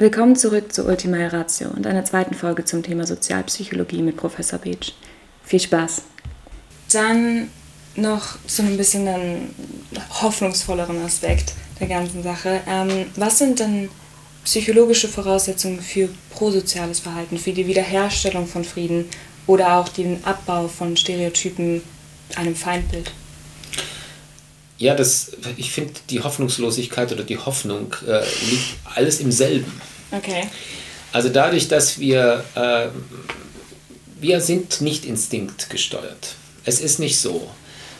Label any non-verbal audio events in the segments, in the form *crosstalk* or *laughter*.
Willkommen zurück zu Ultima Ratio und einer zweiten Folge zum Thema Sozialpsychologie mit Professor Beach. Viel Spaß! Dann noch so ein bisschen einen hoffnungsvolleren Aspekt der ganzen Sache. Ähm, was sind denn psychologische Voraussetzungen für prosoziales Verhalten, für die Wiederherstellung von Frieden oder auch den Abbau von Stereotypen, einem Feindbild? Ja, das, ich finde, die Hoffnungslosigkeit oder die Hoffnung äh, liegt alles im selben. Okay. Also dadurch, dass wir, äh, wir sind nicht instinktgesteuert. Es ist nicht so,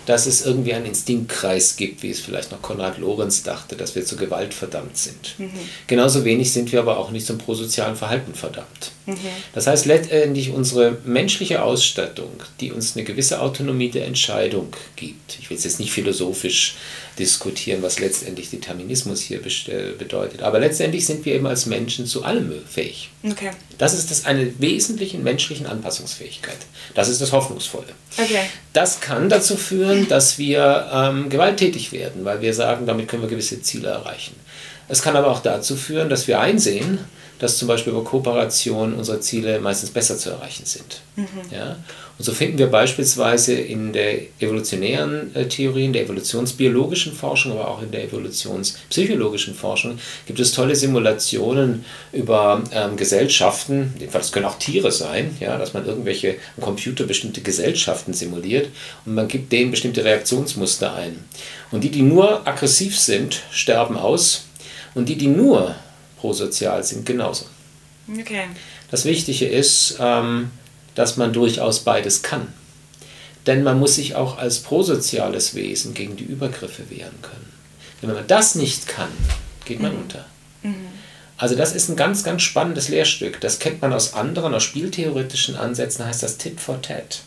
dass es irgendwie einen Instinktkreis gibt, wie es vielleicht noch Konrad Lorenz dachte, dass wir zur Gewalt verdammt sind. Mhm. Genauso wenig sind wir aber auch nicht zum prosozialen Verhalten verdammt. Mhm. Das heißt letztendlich unsere menschliche Ausstattung, die uns eine gewisse Autonomie der Entscheidung gibt. Ich will es jetzt nicht philosophisch diskutieren, was letztendlich Determinismus hier bedeutet. Aber letztendlich sind wir eben als Menschen zu allem fähig. Okay. Das ist das eine wesentliche menschlichen Anpassungsfähigkeit. Das ist das Hoffnungsvolle. Okay. Das kann dazu führen, dass wir ähm, gewalttätig werden, weil wir sagen, damit können wir gewisse Ziele erreichen. Es kann aber auch dazu führen, dass wir einsehen, dass zum Beispiel über Kooperation unsere Ziele meistens besser zu erreichen sind. Mhm. Ja? Und so finden wir beispielsweise in der evolutionären äh, Theorie, in der evolutionsbiologischen Forschung, aber auch in der evolutionspsychologischen Forschung, gibt es tolle Simulationen über ähm, Gesellschaften, das können auch Tiere sein, ja, dass man irgendwelche am Computer bestimmte Gesellschaften simuliert und man gibt denen bestimmte Reaktionsmuster ein. Und die, die nur aggressiv sind, sterben aus und die, die nur prosozial sind, genauso. Okay. Das Wichtige ist, ähm, dass man durchaus beides kann. Denn man muss sich auch als prosoziales Wesen gegen die Übergriffe wehren können. Denn wenn man das nicht kann, geht man mhm. unter. Mhm. Also das ist ein ganz, ganz spannendes Lehrstück. Das kennt man aus anderen, aus spieltheoretischen Ansätzen, heißt das Tit for Tat.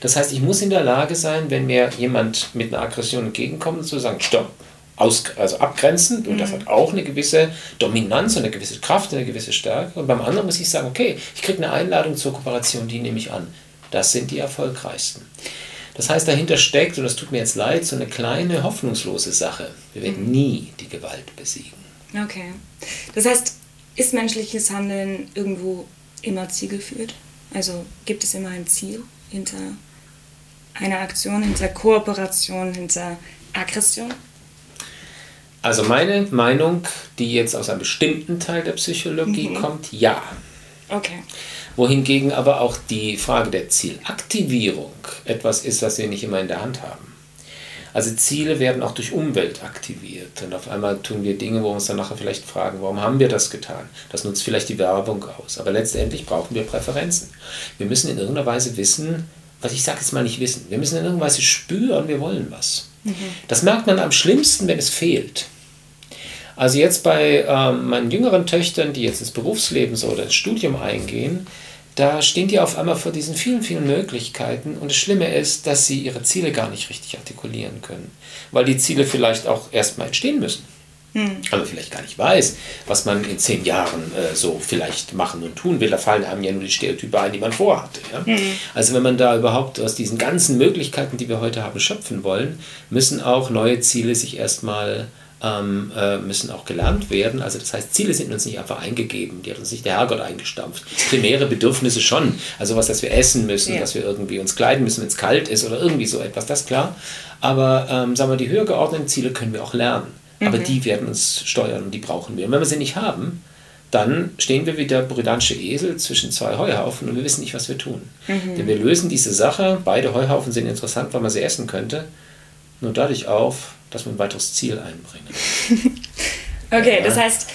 Das heißt, ich muss in der Lage sein, wenn mir jemand mit einer Aggression entgegenkommt, zu sagen, stopp, aus, also abgrenzend und mhm. das hat auch eine gewisse Dominanz und eine gewisse Kraft, eine gewisse Stärke. Und beim anderen muss ich sagen, okay, ich kriege eine Einladung zur Kooperation, die nehme ich an. Das sind die erfolgreichsten. Das heißt, dahinter steckt, und das tut mir jetzt leid, so eine kleine hoffnungslose Sache. Wir werden mhm. nie die Gewalt besiegen. Okay. Das heißt, ist menschliches Handeln irgendwo immer zielgeführt? Also gibt es immer ein Ziel hinter einer Aktion, hinter Kooperation, hinter Aggression? Also meine Meinung, die jetzt aus einem bestimmten Teil der Psychologie mhm. kommt, ja. Okay. Wohingegen aber auch die Frage der Zielaktivierung etwas ist, was wir nicht immer in der Hand haben. Also Ziele werden auch durch Umwelt aktiviert und auf einmal tun wir Dinge, wo wir uns dann nachher vielleicht fragen, warum haben wir das getan? Das nutzt vielleicht die Werbung aus, aber letztendlich brauchen wir Präferenzen. Wir müssen in irgendeiner Weise wissen, was ich sage jetzt mal nicht wissen, wir müssen in irgendeiner Weise spüren, wir wollen was. Mhm. Das merkt man am schlimmsten, wenn es fehlt. Also jetzt bei ähm, meinen jüngeren Töchtern, die jetzt ins Berufsleben so oder ins Studium eingehen, da stehen die auf einmal vor diesen vielen, vielen Möglichkeiten. Und das Schlimme ist, dass sie ihre Ziele gar nicht richtig artikulieren können, weil die Ziele vielleicht auch erstmal entstehen müssen. Hm. Aber vielleicht gar nicht weiß, was man in zehn Jahren äh, so vielleicht machen und tun will. Da fallen einem ja nur die Stereotype ein, die man vorhatte. Ja? Hm. Also wenn man da überhaupt aus diesen ganzen Möglichkeiten, die wir heute haben, schöpfen wollen, müssen auch neue Ziele sich erstmal ähm, äh, müssen auch gelernt werden. Also das heißt, Ziele sind uns nicht einfach eingegeben, die hat uns nicht der Herrgott eingestampft. Primäre Bedürfnisse schon. Also was, dass wir essen müssen, ja. dass wir irgendwie uns kleiden müssen, wenn es kalt ist oder irgendwie so etwas, das ist klar. Aber ähm, sagen wir, die höher geordneten Ziele können wir auch lernen. Mhm. Aber die werden uns steuern und die brauchen wir. Und wenn wir sie nicht haben, dann stehen wir wie der britannische Esel zwischen zwei Heuhaufen und wir wissen nicht, was wir tun. Mhm. Denn wir lösen diese Sache, beide Heuhaufen sind interessant, weil man sie essen könnte, nur dadurch auf, dass wir ein weiteres Ziel einbringen. *laughs* okay, ja. das heißt,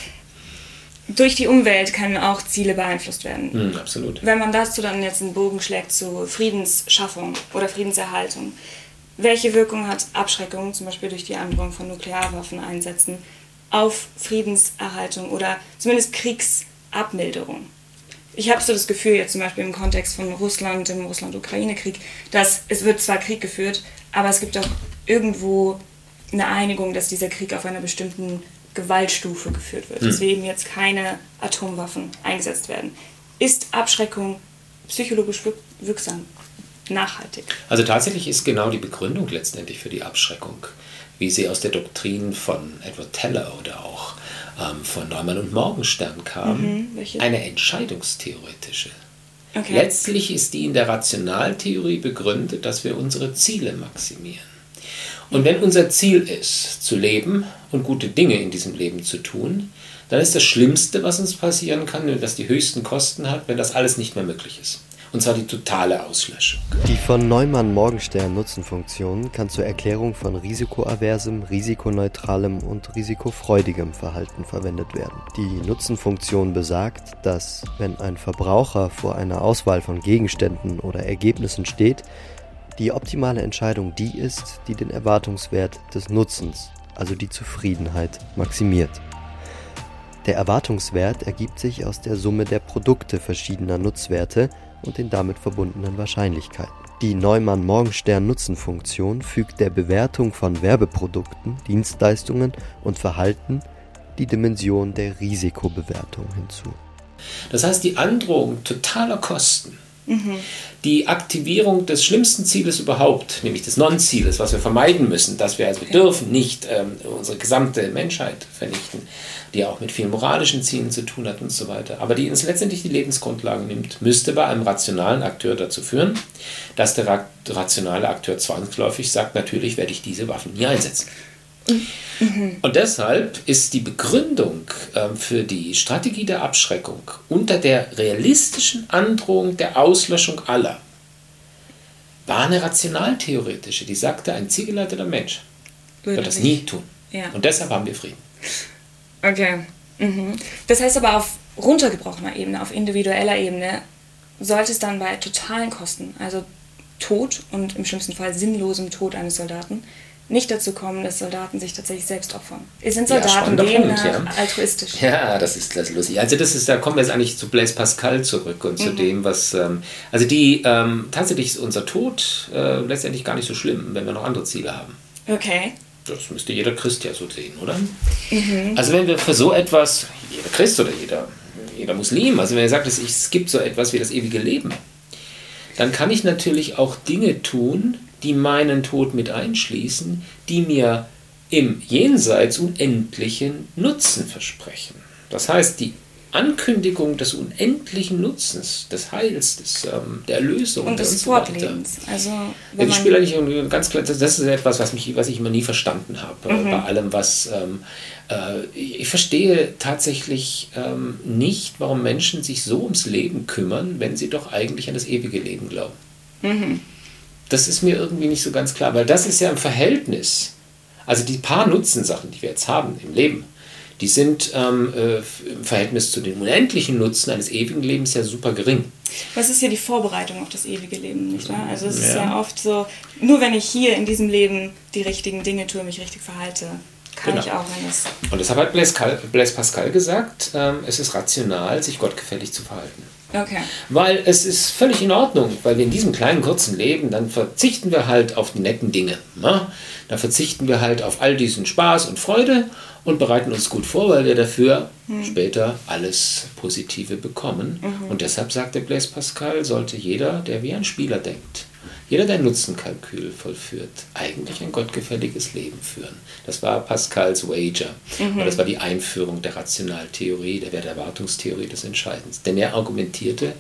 durch die Umwelt können auch Ziele beeinflusst werden. Mm, absolut. Wenn man dazu dann jetzt einen Bogen schlägt zu Friedensschaffung oder Friedenserhaltung, welche Wirkung hat Abschreckung, zum Beispiel durch die Androhung von Nuklearwaffen einsetzen, auf Friedenserhaltung oder zumindest Kriegsabmilderung? Ich habe so das Gefühl, jetzt zum Beispiel im Kontext von Russland, dem Russland-Ukraine-Krieg, dass es wird zwar Krieg geführt, aber es gibt auch irgendwo eine Einigung, dass dieser Krieg auf einer bestimmten Gewaltstufe geführt wird, hm. dass eben jetzt keine Atomwaffen eingesetzt werden. Ist Abschreckung psychologisch wirksam, nachhaltig? Also tatsächlich ist genau die Begründung letztendlich für die Abschreckung, wie sie aus der Doktrin von Edward Teller oder auch ähm, von Neumann und Morgenstern kam, Mhm, eine entscheidungstheoretische. Okay. Letztlich ist die in der Rationaltheorie begründet, dass wir unsere Ziele maximieren. Und wenn unser Ziel ist, zu leben und gute Dinge in diesem Leben zu tun, dann ist das Schlimmste, was uns passieren kann, wenn das die höchsten Kosten hat, wenn das alles nicht mehr möglich ist. Und zwar die totale Auslöschung. Die von Neumann-Morgenstern-Nutzenfunktion kann zur Erklärung von risikoaversem, risikoneutralem und risikofreudigem Verhalten verwendet werden. Die Nutzenfunktion besagt, dass, wenn ein Verbraucher vor einer Auswahl von Gegenständen oder Ergebnissen steht, die optimale Entscheidung die ist, die den Erwartungswert des Nutzens, also die Zufriedenheit, maximiert. Der Erwartungswert ergibt sich aus der Summe der Produkte verschiedener Nutzwerte und den damit verbundenen Wahrscheinlichkeiten. Die Neumann-Morgenstern-Nutzenfunktion fügt der Bewertung von Werbeprodukten, Dienstleistungen und Verhalten die Dimension der Risikobewertung hinzu. Das heißt, die Androhung totaler Kosten, die Aktivierung des schlimmsten Zieles überhaupt, nämlich des Non-Zieles, was wir vermeiden müssen, dass wir also wir dürfen nicht ähm, unsere gesamte Menschheit vernichten, die auch mit vielen moralischen Zielen zu tun hat und so weiter, aber die uns letztendlich die Lebensgrundlagen nimmt, müsste bei einem rationalen Akteur dazu führen, dass der ra rationale Akteur zwangsläufig sagt, natürlich werde ich diese Waffen nie einsetzen. Und deshalb ist die Begründung ähm, für die Strategie der Abschreckung unter der realistischen Androhung der Auslöschung aller war eine rationaltheoretische, die sagte, ein zielgeleiteter Mensch wird das nie tun. Ja. Und deshalb haben wir Frieden. Okay. Mhm. Das heißt aber auf runtergebrochener Ebene, auf individueller Ebene, sollte es dann bei totalen Kosten, also Tod und im schlimmsten Fall sinnlosem Tod eines Soldaten, nicht dazu kommen, dass Soldaten sich tatsächlich selbst opfern. Sind Ja, Soldaten demnach Punkt, ja. altruistisch? Ja, das ist, das ist lustig. Also das ist, da kommen wir jetzt eigentlich zu Blaise Pascal zurück und Mhm. zu dem, was, ähm, also die, ähm, tatsächlich ist unser Tod äh, letztendlich gar nicht so schlimm, wenn wir noch andere Ziele haben. Okay. Das müsste jeder Christ ja so sehen, oder? Also wenn wir für so etwas, jeder Christ oder jeder, jeder Muslim, also wenn er sagt, es, es gibt so etwas wie das ewige Leben, dann kann ich natürlich auch Dinge tun, die meinen Tod mit einschließen, die mir im Jenseits unendlichen Nutzen versprechen. Das heißt, die Ankündigung des unendlichen Nutzens, des Heils, des, ähm, der Erlösung Und des so weiter. Fortlebens. Also, Ja, Spieler nicht und ganz klar, das das ist etwas, was, mich, was ich immer nie verstanden habe. Mhm. Bei allem, was. Ähm, äh, ich ich verstehe tatsächlich ähm, nicht, warum Menschen sich so ums Leben kümmern, wenn sie doch eigentlich an das ewige Leben glauben. Mhm. Das ist mir irgendwie nicht so ganz klar, weil das ist ja im Verhältnis. Also die paar Nutzensachen, die wir jetzt haben im Leben, die sind ähm, äh, im Verhältnis zu den unendlichen Nutzen eines ewigen Lebens ja super gering. was ist ja die Vorbereitung auf das ewige Leben, nicht wahr? Also es ist Ja. ja oft so, nur wenn ich hier in diesem Leben die richtigen Dinge tue, mich richtig verhalte, kann Genau. ich auch, das... Und deshalb hat Blaise Pascal gesagt, ähm, es ist rational, sich gottgefällig zu verhalten. Okay. Weil es ist völlig in Ordnung, weil wir in diesem kleinen, kurzen Leben, dann verzichten wir halt auf die netten Dinge. Ne? Dann verzichten wir halt auf all diesen Spaß und Freude und bereiten uns gut vor, weil wir dafür später alles Positive bekommen. Und deshalb sagt der Blaise Pascal, sollte jeder, der wie ein Spieler denkt, jeder, der Nutzenkalkül vollführt, eigentlich ein gottgefälliges Leben führen. Das war Pascals Wager. Und das war die Einführung der Rationaltheorie, der Werterwartungstheorie des Entscheidens. Denn er argumentierte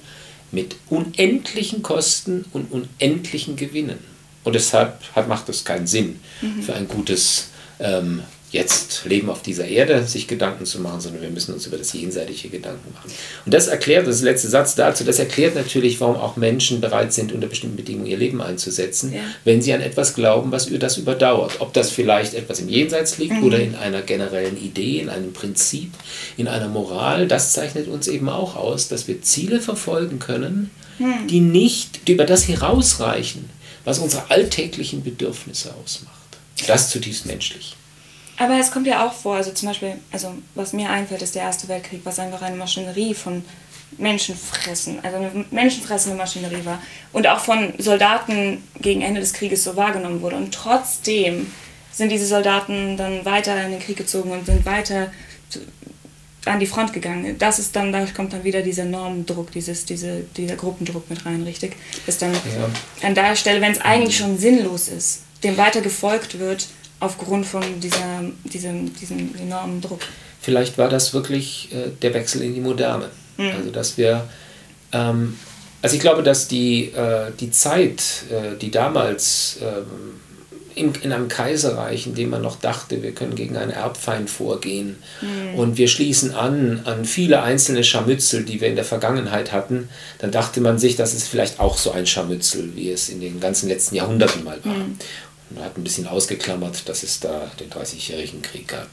mit unendlichen Kosten und unendlichen Gewinnen. Und deshalb hat, macht es keinen Sinn für ein gutes ähm, jetzt Leben auf dieser Erde sich Gedanken zu machen, sondern wir müssen uns über das Jenseitige Gedanken machen. Und das erklärt, das ist der letzte Satz dazu, das erklärt natürlich, warum auch Menschen bereit sind, unter bestimmten Bedingungen ihr Leben einzusetzen, Ja. wenn sie an etwas glauben, was das überdauert. Ob das vielleicht etwas im Jenseits liegt oder in einer generellen Idee, in einem Prinzip, in einer Moral, das zeichnet uns eben auch aus, dass wir Ziele verfolgen können, die nicht, die über das herausreichen, was unsere alltäglichen Bedürfnisse ausmacht. Das ist zutiefst menschlich. Aber es kommt ja auch vor, also zum Beispiel, also was mir einfällt, ist der Erste Weltkrieg, was einfach eine Maschinerie von Menschenfressen, also eine menschenfressende Maschinerie war. Und auch von Soldaten gegen Ende des Krieges so wahrgenommen wurde. Und trotzdem sind diese Soldaten dann weiter in den Krieg gezogen und sind weiter an die Front gegangen. Das ist dann, da kommt dann wieder dieser Normendruck, dieses, diese, dieser Gruppendruck mit rein, richtig? Ist dann an der Stelle, wenn es eigentlich schon sinnlos ist, dem weiter gefolgt wird aufgrund von dieser, diesem, diesem enormen Druck. vielleicht war das wirklich äh, der Wechsel in die Moderne. Mhm. Also dass wir, ähm, also ich glaube, dass die, äh, die Zeit, äh, die damals ähm, in, in einem Kaiserreich, in dem man noch dachte, wir können gegen einen Erbfeind vorgehen mhm. und wir schließen an an viele einzelne Scharmützel, die wir in der Vergangenheit hatten, dann dachte man sich, das ist vielleicht auch so ein Scharmützel, wie es in den ganzen letzten Jahrhunderten mal war. Mhm. Man hat ein bisschen ausgeklammert, dass es da den 30-jährigen Krieg gab.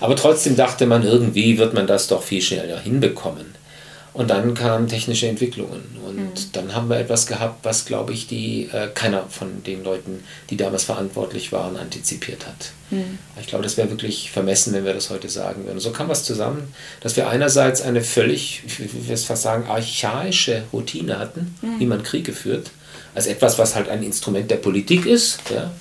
Aber trotzdem dachte man, irgendwie wird man das doch viel schneller hinbekommen. Und dann kamen technische Entwicklungen. Und mhm. dann haben wir etwas gehabt, was, glaube ich, die, äh, keiner von den Leuten, die damals verantwortlich waren, antizipiert hat. Mhm. Ich glaube, das wäre wirklich vermessen, wenn wir das heute sagen würden. So kam was zusammen, dass wir einerseits eine völlig, ich will es fast sagen, archaische Routine hatten, mhm. wie man Kriege führt. Also etwas, was halt ein Instrument der Politik ist. Ja?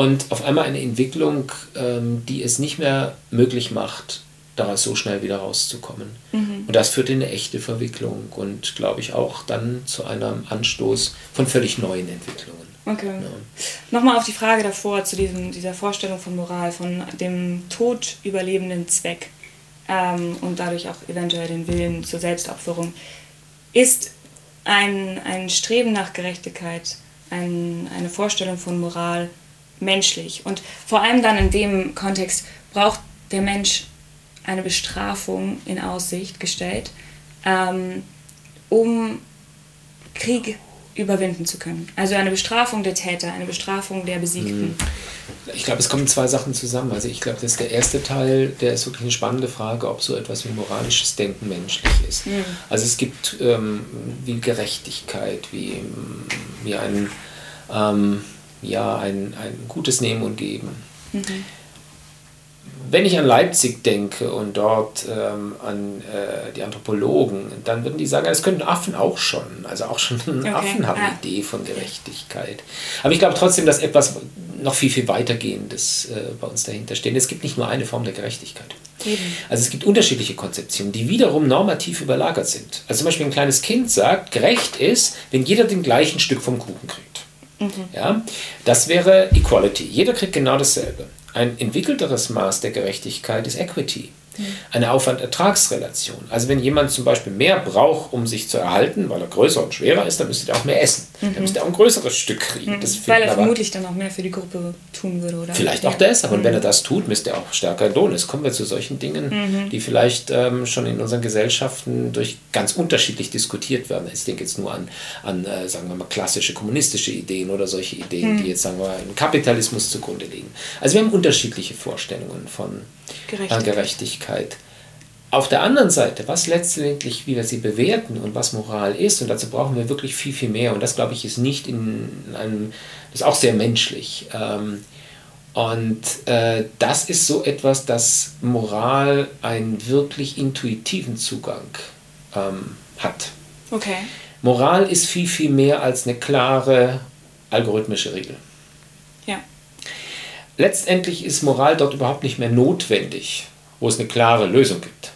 Und auf einmal eine Entwicklung, ähm, die es nicht mehr möglich macht, daraus so schnell wieder rauszukommen. Mhm. Und das führt in eine echte Verwicklung und glaube ich auch dann zu einem Anstoß von völlig neuen Entwicklungen. Okay. Ja. Nochmal auf die Frage davor, zu diesem, dieser Vorstellung von Moral, von dem Tod überlebenden Zweck ähm, und dadurch auch eventuell den Willen zur Selbstopferung. Ist ein, ein Streben nach Gerechtigkeit, ein, eine Vorstellung von Moral menschlich? Und vor allem dann in dem Kontext braucht der Mensch eine Bestrafung in Aussicht gestellt, ähm, um Krieg überwinden zu können. Also eine Bestrafung der Täter, eine Bestrafung der Besiegten. Hm. Ich glaube, es kommen zwei Sachen zusammen. Also ich glaube, das ist der erste Teil, der ist wirklich eine spannende Frage, ob so etwas wie moralisches Denken menschlich ist. Mhm. Also es gibt ähm, wie Gerechtigkeit, wie, wie ein, ähm, ja, ein, ein gutes Nehmen und Geben. Mhm wenn ich an Leipzig denke und dort ähm, an äh, die Anthropologen, dann würden die sagen, das können Affen auch schon. Also auch schon *laughs* okay. Affen haben eine Idee von Gerechtigkeit. Aber ich glaube trotzdem, dass etwas noch viel, viel weitergehendes äh, bei uns dahinter steht. Es gibt nicht nur eine Form der Gerechtigkeit. Eben. Also es gibt unterschiedliche Konzeptionen, die wiederum normativ überlagert sind. Also zum Beispiel ein kleines Kind sagt, gerecht ist, wenn jeder den gleichen Stück vom Kuchen kriegt. Mhm. Ja, das wäre Equality. Jeder kriegt genau dasselbe. Ein entwickelteres Maß der Gerechtigkeit ist Equity. Eine Aufwand-Ertragsrelation. Also wenn jemand zum Beispiel mehr braucht, um sich zu erhalten, weil er größer und schwerer ist, dann müsste er auch mehr essen. Mhm. Dann müsste er auch ein größeres Stück kriegen. Mhm. weil er vermutlich dann auch mehr für die Gruppe tun würde. Oder? Vielleicht auch das, aber mhm. wenn er das tut, müsste er auch stärker entlohnen. Es kommen wir zu solchen Dingen, mhm. die vielleicht ähm, schon in unseren Gesellschaften durch ganz unterschiedlich diskutiert werden. Ich denke jetzt nur an, an äh, sagen wir mal, klassische kommunistische Ideen oder solche Ideen, die mhm. jetzt, sagen wir mal, im Kapitalismus zugrunde liegen. Also wir haben unterschiedliche Vorstellungen von Gerechtigkeit. Gerechtigkeit. Auf der anderen Seite, was letztendlich, wie wir sie bewerten und was Moral ist, und dazu brauchen wir wirklich viel, viel mehr. Und das, glaube ich, ist nicht in einem, das ist auch sehr menschlich. Ähm, und äh, das ist so etwas, dass Moral einen wirklich intuitiven Zugang ähm, hat. Okay. Moral ist viel, viel mehr als eine klare algorithmische Regel. Letztendlich ist Moral dort überhaupt nicht mehr notwendig, wo es eine klare Lösung gibt.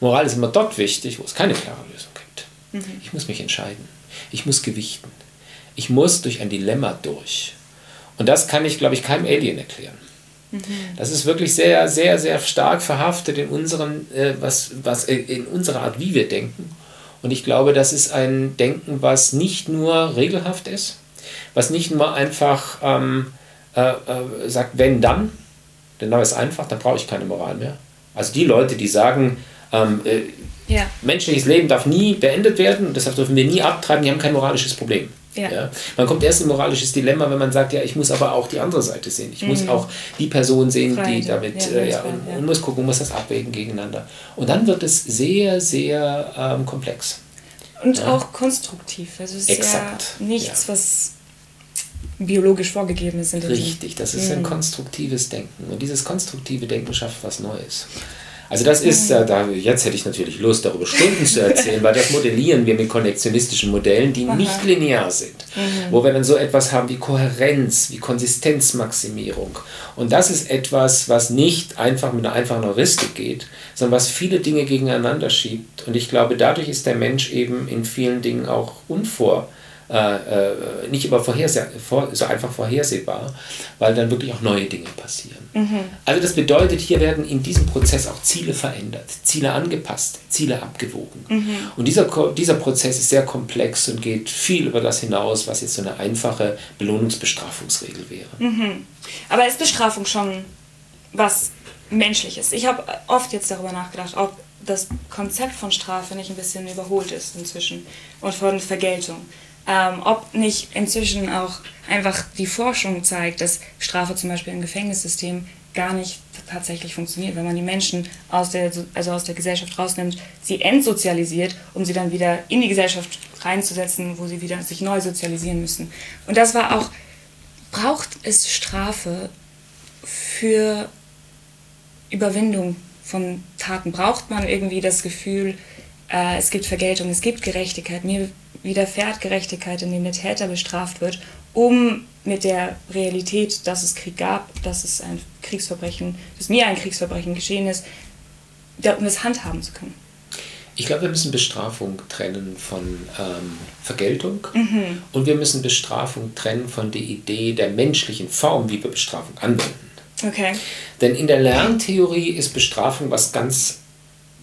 Moral ist immer dort wichtig, wo es keine klare Lösung gibt. Mhm. Ich muss mich entscheiden. Ich muss gewichten. Ich muss durch ein Dilemma durch. Und das kann ich, glaube ich, keinem Alien erklären. Mhm. Das ist wirklich sehr, sehr, sehr stark verhaftet in, unseren, äh, was, was, äh, in unserer Art, wie wir denken. Und ich glaube, das ist ein Denken, was nicht nur regelhaft ist, was nicht nur einfach ähm, äh, äh, sagt, wenn dann, denn dann ist einfach, dann brauche ich keine Moral mehr. Also die Leute, die sagen, ähm, äh, ja. menschliches Leben darf nie beendet werden deshalb dürfen wir nie abtreiben, die haben kein moralisches Problem. Ja. ja. Man kommt erst in ein moralisches Dilemma, wenn man sagt, ja, ich muss aber auch die andere Seite sehen. Ich mhm. muss auch die Person sehen, Freie. die damit, ja, äh, ja, und, ja. und, muss gucken, muss das abwägen gegeneinander. Und dann wird es sehr, sehr ähm, komplex. Und auch konstruktiv. Also es ist Exakt. ja nichts, was biologisch vorgegeben ist. Richtig, das ist mhm. ein konstruktives Denken. Und dieses konstruktive Denken schafft was Neues. Also das ist, mhm. äh, da, jetzt hätte ich natürlich Lust, darüber Stunden zu erzählen, weil das modellieren wir mit konnektionistischen Modellen, die Aha. nicht linear sind. Mhm. Wo wir dann so etwas haben wie Kohärenz, wie Konsistenzmaximierung. Und das ist etwas, was nicht einfach mit einer einfachen Heuristik geht, sondern was viele Dinge gegeneinander schiebt. Und ich glaube, dadurch ist der Mensch eben in vielen Dingen auch unvor äh, äh, nicht immer vorherse vor, so einfach vorhersehbar, weil dann wirklich auch neue Dinge passieren. Mhm. Also das bedeutet, hier werden in diesem Prozess auch Ziele verändert, Ziele angepasst, Ziele abgewogen. Mhm. Und dieser, dieser Prozess ist sehr komplex und geht viel über das hinaus, was jetzt so eine einfache Belohnungsbestrafungsregel wäre. Mhm. Aber ist Bestrafung schon was Menschliches? Ich habe oft jetzt darüber nachgedacht, ob das Konzept von Strafe nicht ein bisschen überholt ist inzwischen und von Vergeltung. Ähm, ob nicht inzwischen auch einfach die Forschung zeigt, dass Strafe zum Beispiel im Gefängnissystem gar nicht tatsächlich funktioniert, wenn man die Menschen aus der, also aus der Gesellschaft rausnimmt, sie entsozialisiert, um sie dann wieder in die Gesellschaft reinzusetzen, wo sie wieder sich neu sozialisieren müssen. Und das war auch, braucht es Strafe für Überwindung von Taten? Braucht man irgendwie das Gefühl, äh, es gibt Vergeltung, es gibt Gerechtigkeit, mir widerfährt Gerechtigkeit, indem der Täter bestraft wird, um mit der Realität, dass es Krieg gab, dass es ein Kriegsverbrechen, dass mir ein Kriegsverbrechen geschehen ist, um das handhaben zu können. Ich glaube, wir müssen Bestrafung trennen von ähm, Vergeltung mhm. und wir müssen Bestrafung trennen von der Idee der menschlichen Form, wie wir Bestrafung anwenden. Okay. Denn in der Lerntheorie ist Bestrafung was ganz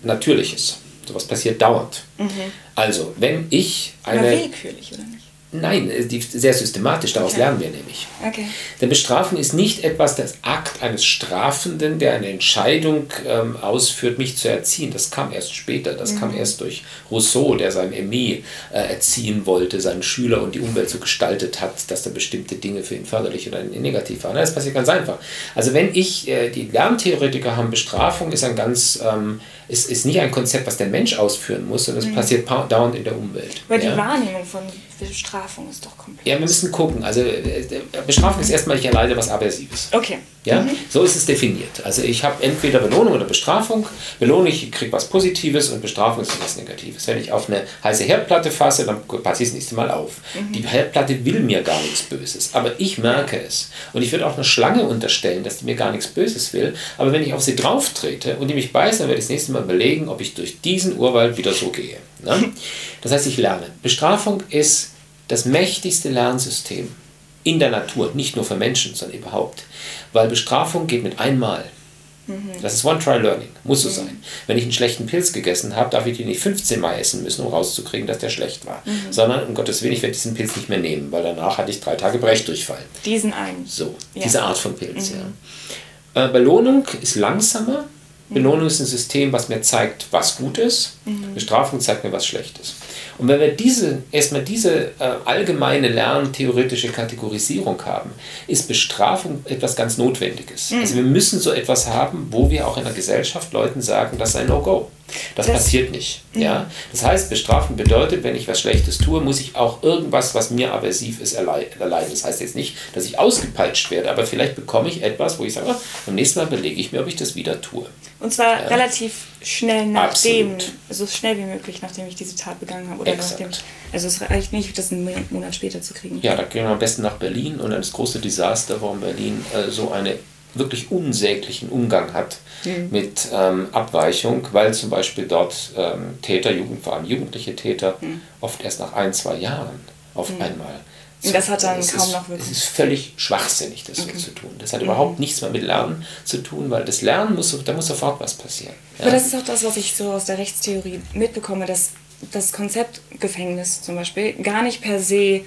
Natürliches. Sowas passiert dauernd. Mhm. Also, wenn ich eine. Aber willkürlich, oder nicht? Nein, äh, die, sehr systematisch, daraus okay. lernen wir nämlich. Okay. Denn Bestrafen ist nicht etwas, das Akt eines Strafenden, der eine Entscheidung ähm, ausführt, mich zu erziehen. Das kam erst später, das mhm. kam erst durch Rousseau, der seinen Aimé äh, erziehen wollte, seinen Schüler und die Umwelt so gestaltet hat, dass da bestimmte Dinge für ihn förderlich oder negativ waren. Das passiert ganz einfach. Also wenn ich, äh, die Lerntheoretiker haben, Bestrafung ist ein ganz... Ähm, ist, ist nicht ein Konzept, was der Mensch ausführen muss, sondern es mhm. passiert dauernd in der Umwelt. Weil ja? die Wahrnehmung von Bestrafung ist doch komplett. Ja, wir müssen gucken. Also äh, Bestrafung ist erstmal, ich erleide was Aversives. Okay. Ja? Mhm. So ist es definiert. Also ich habe entweder Belohnung oder Bestrafung. Belohnung, ich kriege was Positives und Bestrafung ist was Negatives. Wenn ich auf eine heiße Herdplatte fasse, dann passe ich das nächste Mal auf. Mhm. Die Herdplatte will mir gar nichts Böses, aber ich merke es. Und ich würde auch eine Schlange unterstellen, dass die mir gar nichts Böses will. Aber wenn ich auf sie drauf trete und die mich beißt, dann werde ich das nächste Mal überlegen, ob ich durch diesen Urwald wieder so gehe. Ne? Das heißt, ich lerne. Bestrafung ist das mächtigste Lernsystem in der Natur, nicht nur für Menschen, sondern überhaupt. Weil Bestrafung geht mit einmal. Mhm. Das ist One-Try-Learning, muss so mhm. sein. Wenn ich einen schlechten Pilz gegessen habe, darf ich den nicht 15 Mal essen müssen, um rauszukriegen, dass der schlecht war. Mhm. Sondern, um Gottes Willen, ich werde diesen Pilz nicht mehr nehmen, weil danach hatte ich drei Tage Brechdurchfall. Diesen einen. So, ja. diese Art von Pilz, mhm. ja. Äh, Belohnung ist langsamer. Belohnung ist ein System, was mir zeigt, was gut ist. Mhm. Bestrafung zeigt mir, was schlecht ist. Und wenn wir diese, erstmal diese äh, allgemeine lerntheoretische Kategorisierung haben, ist Bestrafung etwas ganz Notwendiges. Mhm. Also wir müssen so etwas haben, wo wir auch in der Gesellschaft Leuten sagen, das sei No-Go. Das, das, passiert nicht. Ja? Das heißt, Bestrafung bedeutet, wenn ich was Schlechtes tue, muss ich auch irgendwas, was mir aversiv ist, erleiden. Das heißt jetzt nicht, dass ich ausgepeitscht werde, aber vielleicht bekomme ich etwas, wo ich sage, beim nächsten Mal überlege ich mir, ob ich das wieder tue. Und zwar ja. relativ schnell nachdem, Absolut. so schnell wie möglich, nachdem ich diese Tat begangen habe. Oder nachdem, also es reicht nicht, das einen Monat später zu kriegen. Ja, da gehen wir am besten nach Berlin und das große Desaster, warum Berlin äh, so einen wirklich unsäglichen Umgang hat mhm. mit ähm, Abweichung, weil zum Beispiel dort ähm, Täter, Jugend, vor allem jugendliche Täter, mhm. oft erst nach ein, zwei Jahren auf mhm. einmal so, das hat dann kaum ist, noch wirklich. Es ist völlig schwachsinnig, das okay. so zu tun. Das hat mhm. überhaupt nichts mehr mit Lernen zu tun, weil das Lernen muss, da muss sofort was passieren. Ja? Aber das ist auch das, was ich so aus der Rechtstheorie mitbekomme, dass das Konzept Gefängnis zum Beispiel gar nicht per se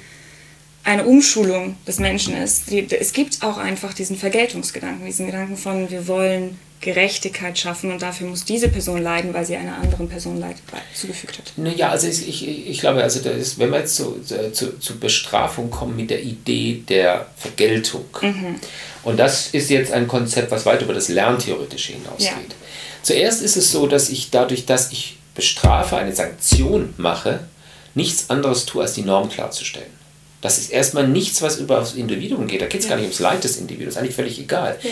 eine Umschulung des Menschen ist. Es gibt auch einfach diesen Vergeltungsgedanken, diesen Gedanken von, wir wollen Gerechtigkeit schaffen und dafür muss diese Person leiden, weil sie einer anderen Person Leid zugefügt hat. Naja, also ich, ich, ich glaube, also ist, wenn wir jetzt zu, zu, zu, Bestrafung kommen mit der Idee der Vergeltung, mhm. und das ist jetzt ein Konzept, was weit über das Lerntheoretische hinausgeht. Ja. Zuerst ist es so, dass ich dadurch, dass ich bestrafe, eine Sanktion mache, nichts anderes tue, als die Norm klarzustellen. Das ist erstmal nichts, was über das Individuum geht. Da geht es ja. gar nicht ums Leid des Individuums, eigentlich völlig egal. Ja.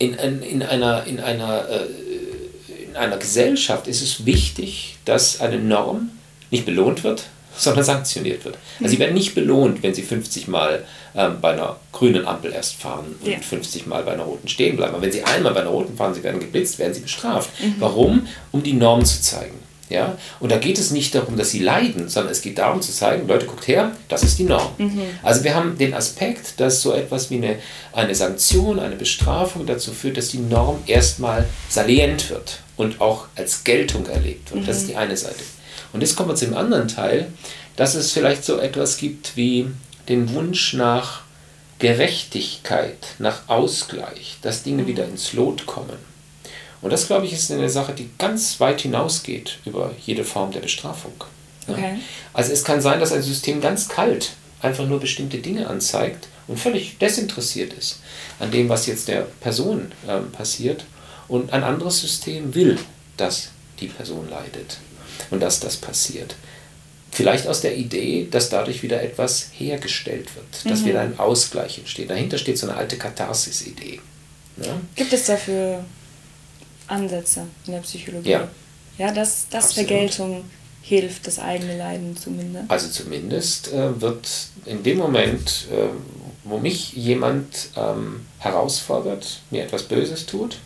In, in, in, einer, in, einer, äh, in einer Gesellschaft ist es wichtig, dass eine Norm nicht belohnt wird, *laughs* sondern sanktioniert wird. Also sie mhm. werden nicht belohnt, wenn sie 50 Mal ähm, bei einer grünen Ampel erst fahren und ja. 50 Mal bei einer roten stehen bleiben. Aber wenn sie einmal bei einer roten fahren, sie werden geblitzt, werden sie bestraft. Mhm. Warum? Um die Norm zu zeigen. Ja? Und da geht es nicht darum, dass sie leiden, sondern es geht darum zu zeigen, Leute, guckt her, das ist die Norm. Mhm. Also wir haben den Aspekt, dass so etwas wie eine, eine Sanktion, eine Bestrafung dazu führt, dass die Norm erstmal salient wird und auch als Geltung erlebt wird. Mhm. Das ist mhm. die eine Seite. Und jetzt kommen wir zu dem anderen Teil, dass es vielleicht so etwas gibt wie den Wunsch nach Gerechtigkeit, nach Ausgleich, dass Dinge mhm. wieder ins Lot kommen. Und das, glaube ich, ist eine Sache, die ganz weit hinausgeht über jede Form der Bestrafung. Okay. Also es kann sein, dass ein System ganz kalt einfach nur bestimmte Dinge anzeigt und völlig desinteressiert ist an dem, was jetzt der Person äh, passiert. Und ein anderes System will, dass die Person leidet und dass das passiert. Vielleicht aus der Idee, dass dadurch wieder etwas hergestellt wird, dass mhm. wieder ein Ausgleich entsteht. Dahinter steht so eine alte Katharsis-Idee. Ja? Gibt es dafür Ansätze in der Psychologie. Ja, ja dass, dass Vergeltung hilft, das eigene Leiden zu mindern. Also zumindest äh, wird in dem Moment, äh, wo mich jemand ähm, herausfordert, mir etwas Böses tut,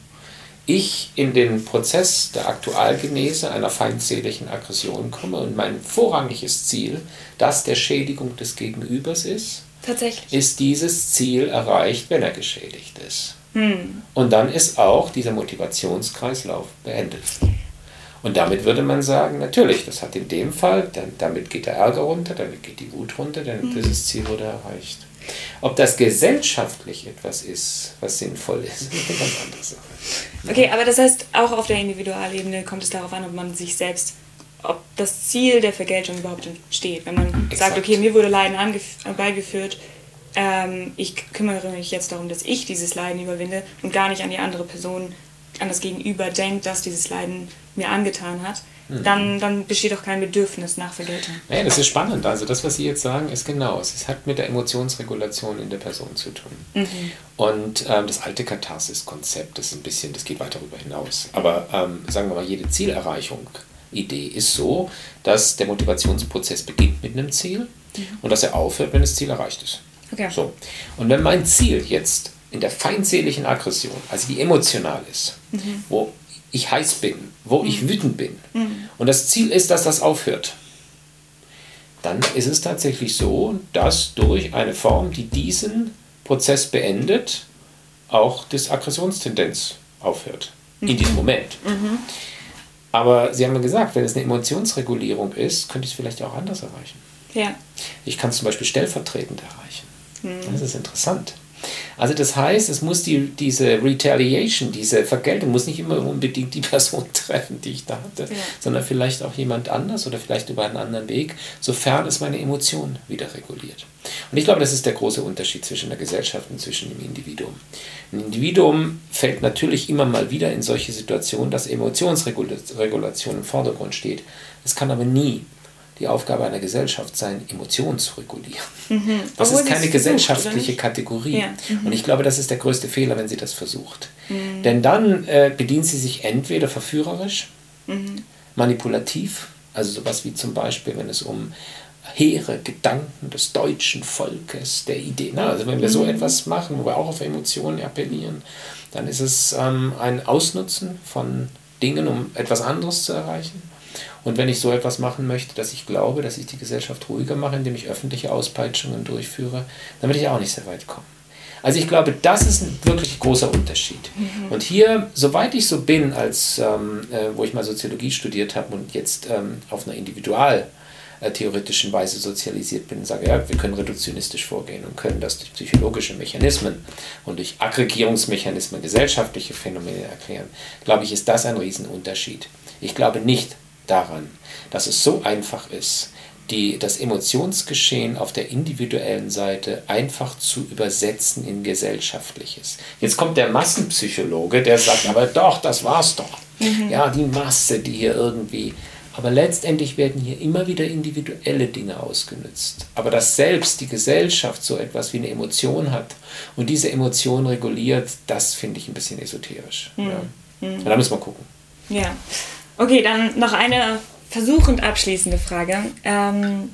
ich in den Prozess der Aktualgenese einer feindseligen Aggression komme und mein vorrangiges Ziel, das der Schädigung des Gegenübers ist, Tatsächlich. ist dieses Ziel erreicht, wenn er geschädigt ist. Hm. Und dann ist auch dieser Motivationskreislauf beendet. Und damit würde man sagen, natürlich, das hat in dem Fall, dann, damit geht der Ärger runter, damit geht die Wut runter, dann hm. dieses Ziel wurde erreicht. Ob das gesellschaftlich etwas ist, was sinnvoll ist, *laughs* ist eine ganz andere Sache. Okay, aber das heißt, auch auf der Individualebene kommt es darauf an, ob man sich selbst, ob das Ziel der Vergeltung überhaupt steht. Wenn man Exakt. sagt, okay, mir wurde Leiden beigeführt, ähm, ich kümmere mich jetzt darum, dass ich dieses Leiden überwinde und gar nicht an die andere Person, an das Gegenüber denkt, dass dieses Leiden mir angetan hat, mhm. dann, dann besteht auch kein Bedürfnis nach Vergeltung. Ja, das ist spannend. Also das, was Sie jetzt sagen, ist genau. Es hat mit der Emotionsregulation in der Person zu tun. Mhm. Und ähm, das alte Katharsis-Konzept, das ist ein bisschen, das geht weiter darüber hinaus. Aber ähm, sagen wir mal, jede Zielerreichung Idee ist so, dass der Motivationsprozess beginnt mit einem Ziel mhm. und dass er aufhört, wenn das Ziel erreicht ist. Okay. So. Und wenn mein Ziel jetzt in der feindseligen Aggression, also die emotional ist, mhm. wo ich heiß bin, wo mhm. ich wütend bin, mhm. und das Ziel ist, dass das aufhört, dann ist es tatsächlich so, dass durch eine Form, die diesen Prozess beendet, auch das Aggressionstendenz aufhört. In diesem mhm. Moment. Mhm. Aber Sie haben ja gesagt, wenn es eine Emotionsregulierung ist, könnte ich es vielleicht auch anders erreichen. Ja. Ich kann es zum Beispiel stellvertretend erreichen. Das ist interessant. Also das heißt, es muss die, diese Retaliation, diese Vergeltung, muss nicht immer unbedingt die *laughs* Person treffen, die ich da hatte, ja. sondern vielleicht auch jemand anders oder vielleicht über einen anderen Weg, sofern es meine Emotionen wieder reguliert. Und ich glaube, das ist der große Unterschied zwischen der Gesellschaft und zwischen dem Individuum. Ein Individuum fällt natürlich immer mal wieder in solche Situationen, dass Emotionsregulation im Vordergrund steht. Es kann aber nie die Aufgabe einer Gesellschaft sein, Emotionen zu regulieren. Mhm. Das Obwohl ist keine gesellschaftliche Kategorie. Ja. Mhm. Und ich glaube, das ist der größte Fehler, wenn sie das versucht. Mhm. Denn dann äh, bedient sie sich entweder verführerisch, mhm. manipulativ, also sowas wie zum Beispiel, wenn es um hehre Gedanken des deutschen Volkes, der Idee. Na, also wenn wir so mhm. etwas machen, wo wir auch auf Emotionen appellieren, dann ist es ähm, ein Ausnutzen von Dingen, um etwas anderes zu erreichen. Und wenn ich so etwas machen möchte, dass ich glaube, dass ich die Gesellschaft ruhiger mache, indem ich öffentliche Auspeitschungen durchführe, dann würde ich auch nicht sehr weit kommen. Also ich glaube, das ist ein wirklich großer Unterschied. Mhm. Und hier, soweit ich so bin, als ähm, äh, wo ich mal Soziologie studiert habe und jetzt ähm, auf einer individual äh, theoretischen Weise sozialisiert bin sage, ja, wir können reduktionistisch vorgehen und können das durch psychologische Mechanismen und durch Aggregierungsmechanismen gesellschaftliche Phänomene erklären, glaube ich, ist das ein Riesenunterschied. Ich glaube nicht, daran, dass es so einfach ist, die, das Emotionsgeschehen auf der individuellen Seite einfach zu übersetzen in gesellschaftliches. Jetzt kommt der Massenpsychologe, der sagt, aber doch, das war's doch. Mhm. Ja, die Masse, die hier irgendwie. Aber letztendlich werden hier immer wieder individuelle Dinge ausgenutzt. Aber dass selbst die Gesellschaft so etwas wie eine Emotion hat und diese Emotion reguliert, das finde ich ein bisschen esoterisch. Mhm. Ja. Mhm. Da müssen wir gucken. Ja. Okay, dann noch eine versuchend abschließende Frage. Ähm,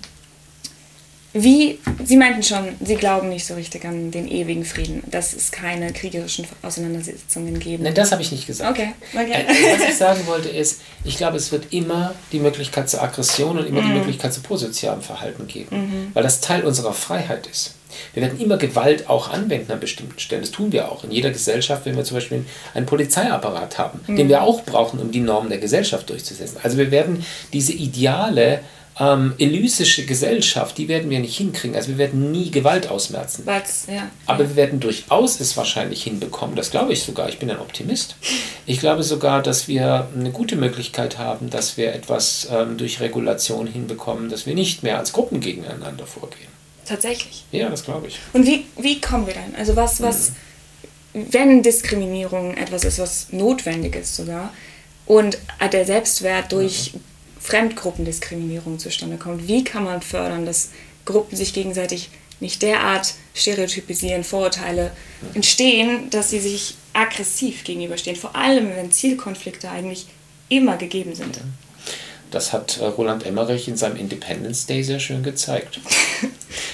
wie, Sie meinten schon, Sie glauben nicht so richtig an den ewigen Frieden, dass es keine kriegerischen Auseinandersetzungen geben. Nein, das habe ich nicht gesagt. Okay, okay. Äh, was ich sagen wollte ist, ich glaube, es wird immer die Möglichkeit zur Aggression und immer Mhm. die Möglichkeit zu prosozialem Verhalten geben, weil das Teil unserer Freiheit ist. Wir werden immer Gewalt auch anwenden an bestimmten Stellen. Das tun wir auch in jeder Gesellschaft, wenn wir zum Beispiel einen Polizeiapparat haben, Mhm. den wir auch brauchen, um die Normen der Gesellschaft durchzusetzen. Also wir werden diese ideale ähm, elysische Gesellschaft, die werden wir nicht hinkriegen. Also wir werden nie Gewalt ausmerzen. Weil's, ja. Aber wir werden durchaus es wahrscheinlich hinbekommen. Das glaube ich sogar. Ich bin ein Optimist. Ich glaube sogar, dass wir eine gute Möglichkeit haben, dass wir etwas ähm, durch Regulation hinbekommen, dass wir nicht mehr als Gruppen gegeneinander vorgehen. Tatsächlich. Ja, das glaube ich. Und wie, wie kommen wir dahin? Also was, was, wenn Diskriminierung etwas ist, was notwendig ist sogar, und der Selbstwert durch Fremdgruppendiskriminierung zustande kommt, wie kann man fördern, dass Gruppen sich gegenseitig nicht derart stereotypisieren, Vorurteile entstehen, dass sie sich aggressiv gegenüberstehen, vor allem wenn Zielkonflikte eigentlich immer gegeben sind. Das hat äh, Roland Emmerich in seinem Independence Day sehr schön gezeigt. *laughs*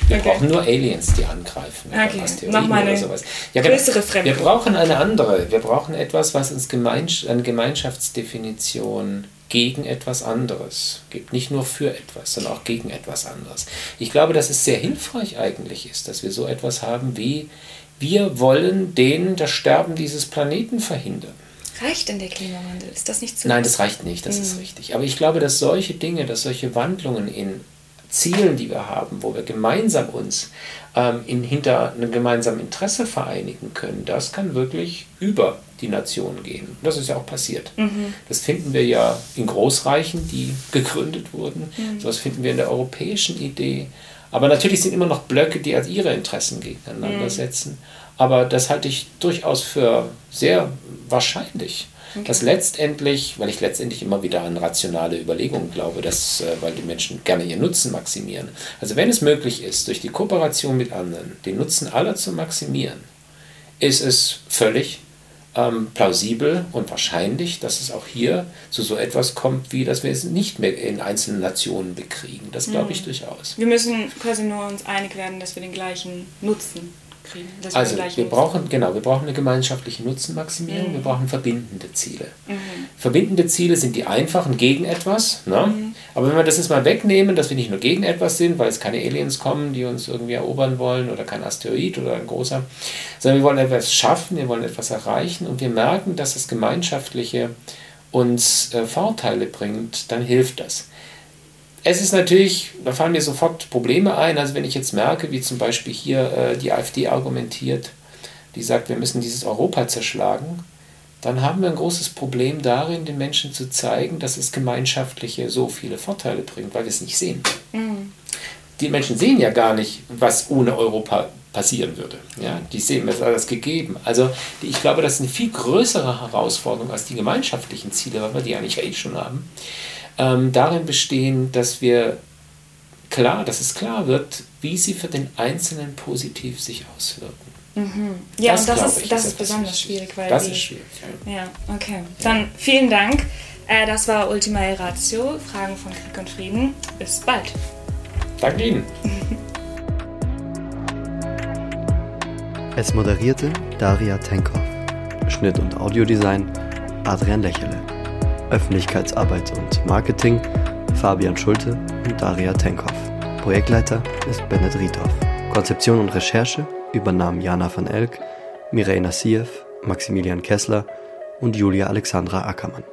Wir Okay. brauchen nur Aliens, die angreifen. Okay, nochmal eine oder sowas. Ja, größere Fremde. Wir brauchen eine andere. Wir brauchen etwas, was uns Gemeinsch eine Gemeinschaftsdefinition gegen etwas anderes gibt. Nicht nur für etwas, sondern auch gegen etwas anderes. Ich glaube, dass es sehr hilfreich eigentlich ist, dass wir so etwas haben wie wir wollen den das Sterben dieses Planeten verhindern. Reicht denn der Klimawandel? Ist das nicht zu Nein, das reicht nicht, das ist richtig. Aber ich glaube, dass solche Dinge, dass solche Wandlungen in Zielen, die wir haben, wo wir gemeinsam uns ähm, in, hinter einem gemeinsamen Interesse vereinigen können, das kann wirklich über die Nation gehen. Das ist ja auch passiert. Das finden wir ja in Großreichen, die gegründet wurden. Sowas finden wir in der europäischen Idee. Aber natürlich sind immer noch Blöcke, die als ihre Interessen gegeneinander setzen. Aber das halte ich durchaus für sehr wahrscheinlich. Dass letztendlich, weil ich letztendlich immer wieder an rationale Überlegungen glaube, dass, äh, weil die Menschen gerne ihren Nutzen maximieren. Also wenn es möglich ist, durch die Kooperation mit anderen den Nutzen aller zu maximieren, ist es völlig ähm, plausibel und wahrscheinlich, dass es auch hier zu so etwas kommt, wie dass wir es nicht mehr in einzelnen Nationen bekriegen. Das glaube ich durchaus. Wir müssen quasi nur uns einig werden, dass wir den gleichen Nutzen kriegen. Wir Also wir Nutzen- brauchen, genau, wir brauchen eine gemeinschaftliche Nutzenmaximierung, wir brauchen verbindende Ziele. Verbindende Ziele sind die einfachen gegen etwas, ne? aber wenn wir das jetzt mal wegnehmen, dass wir nicht nur gegen etwas sind, weil es keine Aliens kommen, die uns irgendwie erobern wollen oder kein Asteroid oder ein großer, sondern wir wollen etwas schaffen, wir wollen etwas erreichen und wir merken, dass das Gemeinschaftliche uns äh, Vorteile bringt, dann hilft das. Es ist natürlich, da fallen mir sofort Probleme ein. Also wenn ich jetzt merke, wie zum Beispiel hier äh, die AfD argumentiert, die sagt, wir müssen dieses Europa zerschlagen, dann haben wir ein großes Problem darin, den Menschen zu zeigen, dass es gemeinschaftliche so viele Vorteile bringt, weil wir es nicht sehen. Die Menschen sehen ja gar nicht, was ohne Europa passieren würde. Ja, die sehen das alles gegeben. Also ich glaube, das ist eine viel größere Herausforderung als die gemeinschaftlichen Ziele, weil wir die eigentlich eh schon haben ähm, darin bestehen, dass wir klar, dass es klar wird, wie sie für den Einzelnen positiv sich auswirken. Ja, Das, und das ist, ich, das ist ist besonders wichtig. schwierig, weil das die, ist schwierig. Ja. Ja, okay. Dann vielen Dank. Äh, das war Ultima Ratio, Fragen von Krieg und Frieden. Bis bald. Danke Ihnen. *laughs* Es moderierte Daria Tenkov. Schnitt und Audiodesign Adrian Lächele. Öffentlichkeitsarbeit und Marketing Fabian Schulte und Daria Tenkov. Projektleiter ist Bennett Riedhoff. Konzeption und Recherche übernahmen Jana van Elk, Mireille Nassiev, Maximilian Kessler und Julia Alexandra Ackermann.